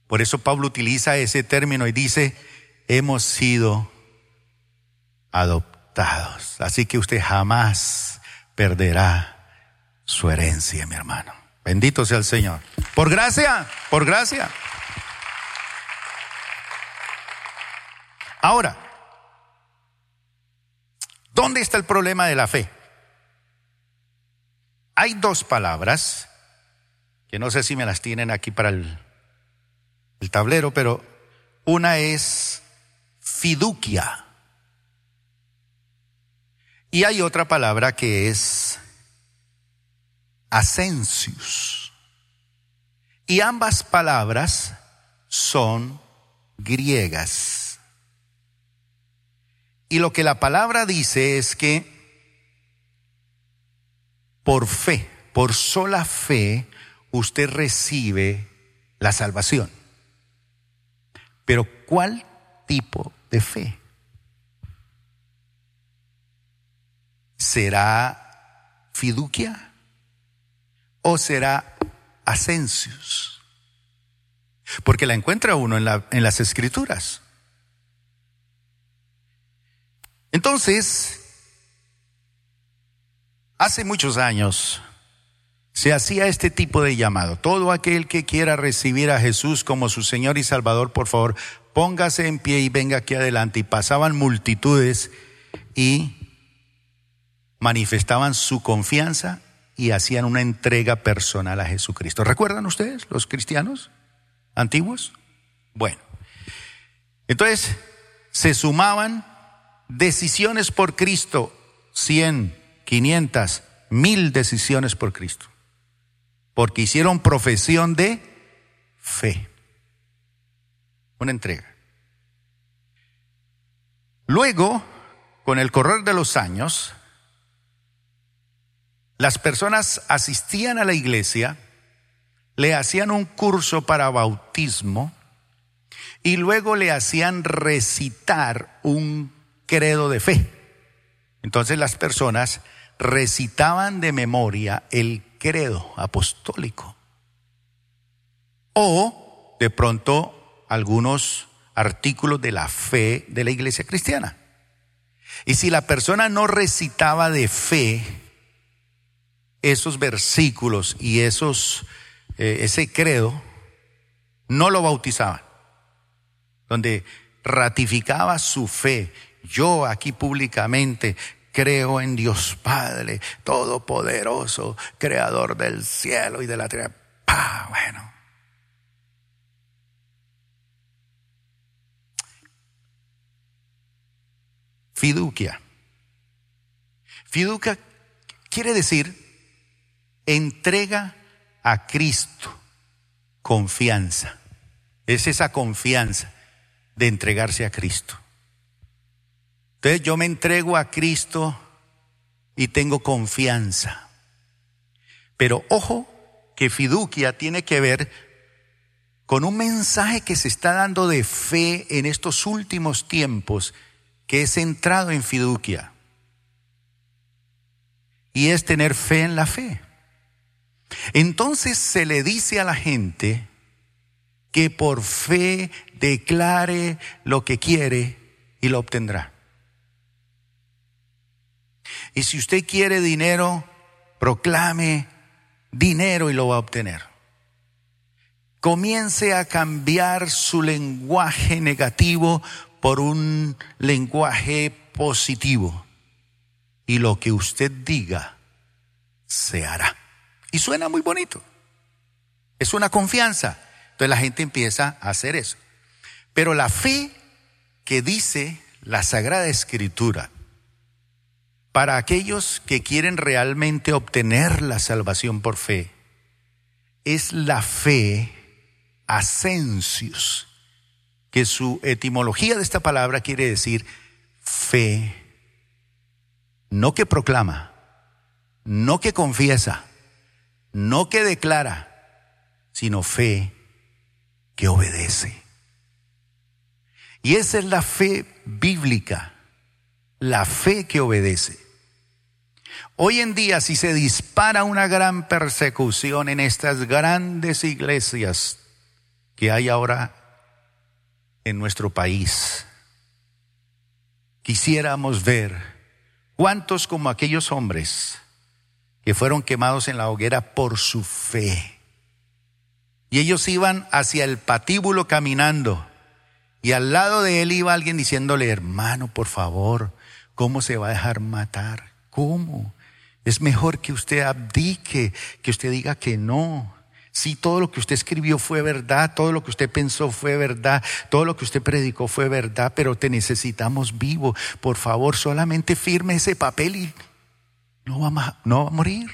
Por eso Pablo utiliza ese término y dice, hemos sido adoptados. Así que usted jamás perderá su herencia, mi hermano. Bendito sea el Señor. Por gracia, por gracia. Ahora, ¿Dónde está el problema de la fe? Hay dos palabras, que no sé si me las tienen aquí para el, tablero, pero una es fiducia. Y hay otra palabra que es ascensius. Y ambas palabras son griegas. Y lo que la palabra dice es que por fe, por sola fe, usted recibe la salvación. Pero ¿cuál tipo de fe? ¿Será fiducia o será ascensius? Porque la encuentra uno en, en las escrituras. Entonces, hace muchos años se hacía este tipo de llamado. Todo aquel que quiera recibir a Jesús como su Señor y Salvador, por favor, póngase en pie y venga aquí adelante. Y pasaban multitudes y manifestaban su confianza y hacían una entrega personal a Jesucristo. ¿Recuerdan ustedes, los cristianos antiguos? Bueno, entonces se sumaban decisiones por Cristo, 100, 500, mil decisiones por Cristo. Porque hicieron profesión de fe. Una entrega. Luego, con el correr de los años, las personas asistían a la iglesia, le hacían un curso para bautismo y luego le hacían recitar un credo de fe. Entonces las personas recitaban de memoria el credo apostólico. O de pronto algunos artículos de la fe de la iglesia cristiana. Y si la persona no recitaba de fe esos versículos y esos, eh, ese credo, no lo bautizaban, donde ratificaba su fe yo aquí públicamente creo en Dios Padre, Todopoderoso, Creador del cielo y de la tierra. ¡Pah! Bueno. Fiducia. Fiducia quiere decir entrega a Cristo, confianza. Es esa confianza de entregarse a Cristo. Entonces yo me entrego a Cristo y tengo confianza. Pero ojo que fiducia tiene que ver con un mensaje que se está dando de fe en estos últimos tiempos, que es centrado en fiducia. Y es tener fe en la fe. Entonces se le dice a la gente que por fe declare lo que quiere y lo obtendrá. Y si usted quiere dinero, proclame dinero y lo va a obtener. Comience a cambiar su lenguaje negativo por un lenguaje positivo. Y lo que usted diga se hará. Y suena muy bonito. Es una confianza. Entonces la gente empieza a hacer eso. Pero la fe que dice la Sagrada Escritura para aquellos que quieren realmente obtener la salvación por fe, es la fe ascensius, que su etimología de esta palabra quiere decir fe, no que proclama, no que confiesa, no que declara, sino fe que obedece. Y esa es la fe bíblica, la fe que obedece. Hoy en día, si se dispara una gran persecución en estas grandes iglesias que hay ahora en nuestro país, quisiéramos ver cuántos como aquellos hombres que fueron quemados en la hoguera por su fe. Y ellos iban hacia el patíbulo caminando. Y al lado de él iba alguien diciéndole, hermano, por favor, ¿cómo se va a dejar matar? ¿Cómo? Es mejor que usted abdique, que usted diga que no. Si todo lo que usted escribió fue verdad, todo lo que usted pensó fue verdad, todo lo que usted predicó fue verdad, pero te necesitamos vivo. Por favor, solamente firme ese papel y no va no va a morir.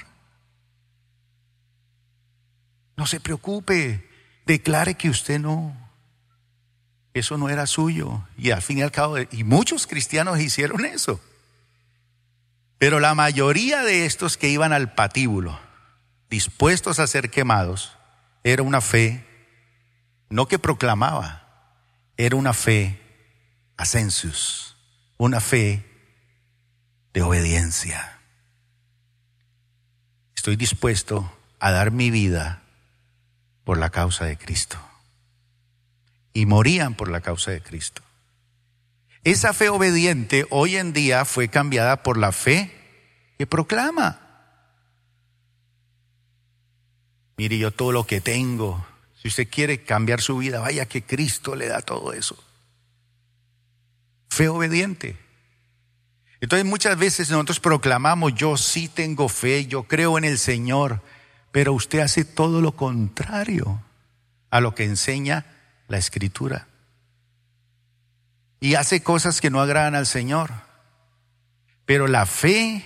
No se preocupe, declare que usted no, eso no era suyo. Y al fin y al cabo, y muchos cristianos hicieron eso. Pero la mayoría de estos que iban al patíbulo, dispuestos a ser quemados, era una fe, no que proclamaba, era una fe ascensus, una fe de obediencia. Estoy dispuesto a dar mi vida por la causa de Cristo. Y morían por la causa de Cristo. Esa fe obediente hoy en día fue cambiada por la fe que proclama. Mire yo todo lo que tengo. Si usted quiere cambiar su vida, vaya que Cristo le da todo eso. Fe obediente. Entonces muchas veces nosotros proclamamos, yo sí tengo fe, yo creo en el Señor, pero usted hace todo lo contrario a lo que enseña la Escritura y hace cosas que no agradan al Señor. Pero la fe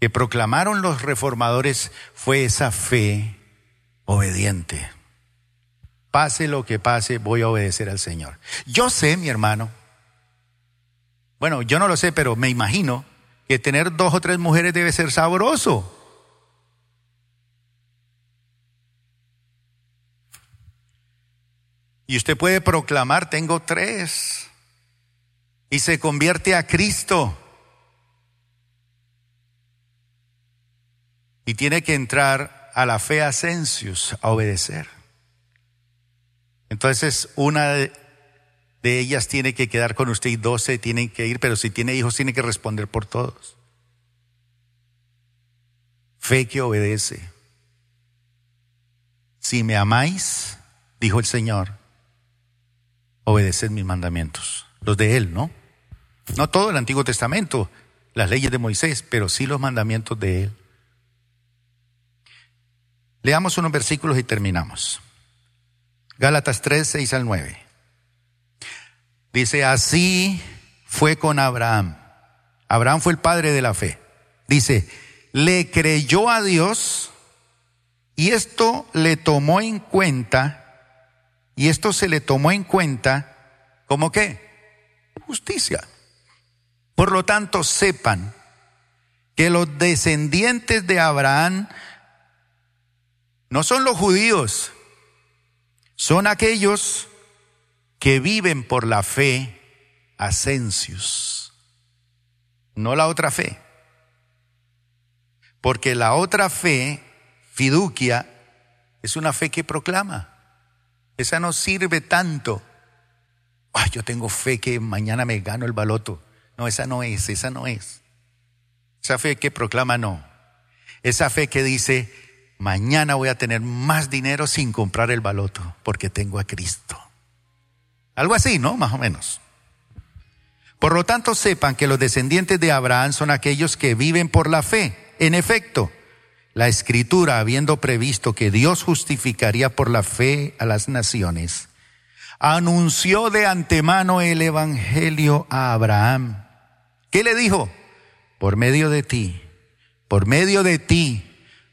que proclamaron los reformadores fue esa fe obediente. Pase lo que pase, voy a obedecer al Señor. Yo sé, mi hermano, bueno, yo no lo sé, pero me imagino que tener dos o tres mujeres debe ser sabroso. Y usted puede proclamar, tengo tres. Y se convierte a Cristo. Y tiene que entrar a la fe ascensius, a obedecer. Entonces, una de ellas tiene que quedar con usted y doce tienen que ir, pero si tiene hijos, tiene que responder por todos. Fe que obedece. Si me amáis, dijo el Señor, obedeced mis mandamientos, los de Él, ¿no? No todo el Antiguo Testamento, las leyes de Moisés, pero sí los mandamientos de Él. Leamos unos versículos y terminamos. Gálatas 3, 6 al 9. Dice, así fue con Abraham. Abraham fue el padre de la fe. Dice, le creyó a Dios y esto le tomó en cuenta, y esto se le tomó en cuenta como qué? Justicia. Por lo tanto, sepan que los descendientes de Abraham no son los judíos, son aquellos que viven por la fe ascensios, no la otra fe. Porque la otra fe, fiducia, es una fe que proclama. Esa no sirve tanto. yo tengo fe que mañana me gano el baloto. No, esa no es, esa no es. Esa fe que proclama no. Esa fe que dice, mañana voy a tener más dinero sin comprar el baloto porque tengo a Cristo. Algo así, ¿no? Más o menos. Por lo tanto, sepan que los descendientes de Abraham son aquellos que viven por la fe. En efecto, la escritura, habiendo previsto que Dios justificaría por la fe a las naciones, anunció de antemano el Evangelio a Abraham. ¿Qué le dijo? Por medio de ti, por medio de ti,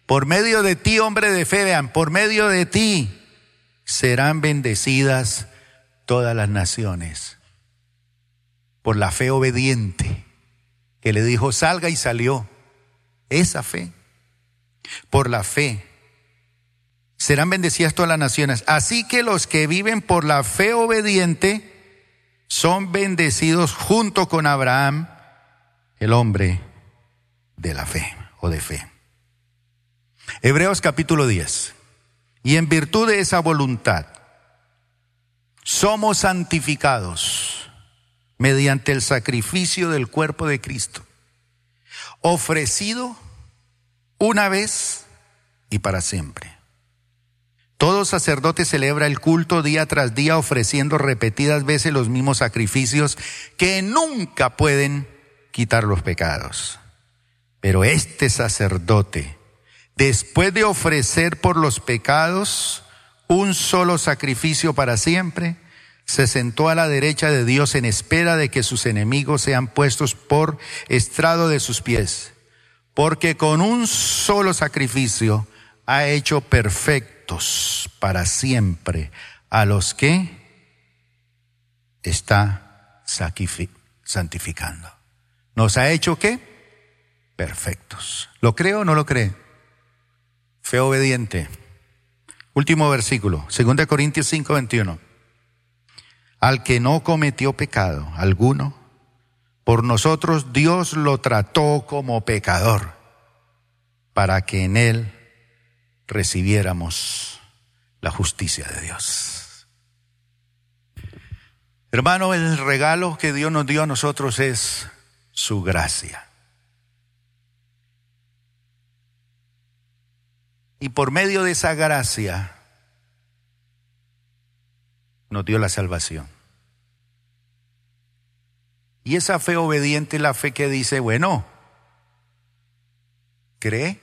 por medio de ti, hombre de fe, vean, por medio de ti serán bendecidas todas las naciones. Por la fe obediente que le dijo, salga y salió. Esa fe. Por la fe. Serán bendecidas todas las naciones. Así que los que viven por la fe obediente son bendecidos junto con Abraham, el hombre de la fe o de fe. Hebreos capítulo 10. Y en virtud de esa voluntad, somos santificados mediante el sacrificio del cuerpo de Cristo, ofrecido una vez y para siempre. Todo sacerdote celebra el culto día tras día ofreciendo repetidas veces los mismos sacrificios que nunca pueden quitar los pecados. Pero este sacerdote, después de ofrecer por los pecados un solo sacrificio para siempre, se sentó a la derecha de Dios en espera de que sus enemigos sean puestos por estrado de sus pies, porque con un solo sacrificio ha hecho perfectos para siempre a los que está santificando. ¿Nos ha hecho qué? Perfectos. ¿Lo cree o no lo cree? Fe obediente. Último versículo, 2 Corintios 5, 21. Al que no cometió pecado alguno, por nosotros Dios lo trató como pecador, para que en él recibiéramos la justicia de Dios. Hermano, el regalo que Dios nos dio a nosotros es su gracia. Y por medio de esa gracia nos dio la salvación. Y esa fe obediente es la fe que dice, bueno, ¿cree?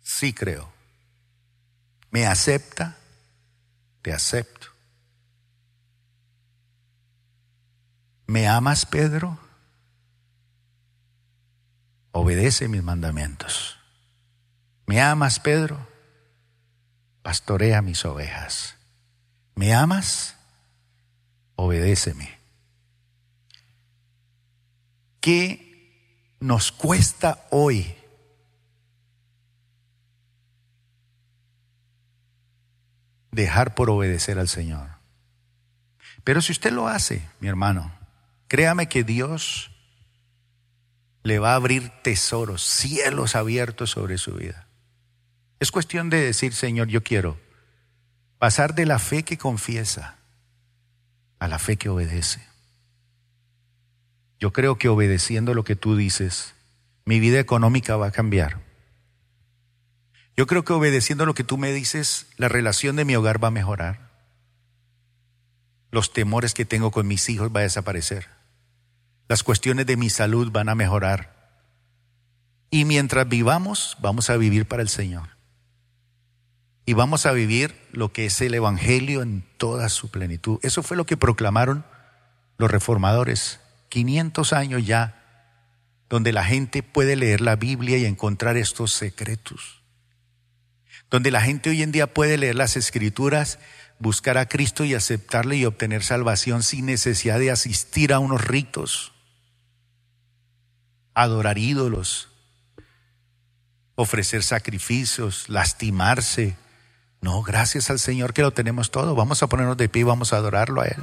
Sí creo. ¿Me acepta? Te acepto. ¿Me amas, Pedro? Obedece mis mandamientos. ¿Me amas, Pedro? Pastorea mis ovejas. ¿Me amas? Obedéceme. ¿Qué nos cuesta hoy dejar por obedecer al Señor? Pero si usted lo hace, mi hermano, créame que Dios le va a abrir tesoros, cielos abiertos sobre su vida. Es cuestión de decir, Señor, yo quiero pasar de la fe que confiesa a la fe que obedece. Yo creo que obedeciendo lo que tú dices, mi vida económica va a cambiar. Yo creo que obedeciendo lo que tú me dices, la relación de mi hogar va a mejorar. Los temores que tengo con mis hijos van a desaparecer. Las cuestiones de mi salud van a mejorar. Y mientras vivamos, vamos a vivir para el Señor y vamos a vivir lo que es el Evangelio en toda su plenitud. Eso fue lo que proclamaron los reformadores 500 años ya donde la gente puede leer la Biblia y encontrar estos secretos, donde la gente hoy en día puede leer las escrituras, buscar a Cristo y aceptarle y obtener salvación sin necesidad de asistir a unos ritos, adorar ídolos, ofrecer sacrificios, lastimarse. No, gracias al Señor que lo tenemos todo. Vamos a ponernos de pie y vamos a adorarlo a Él.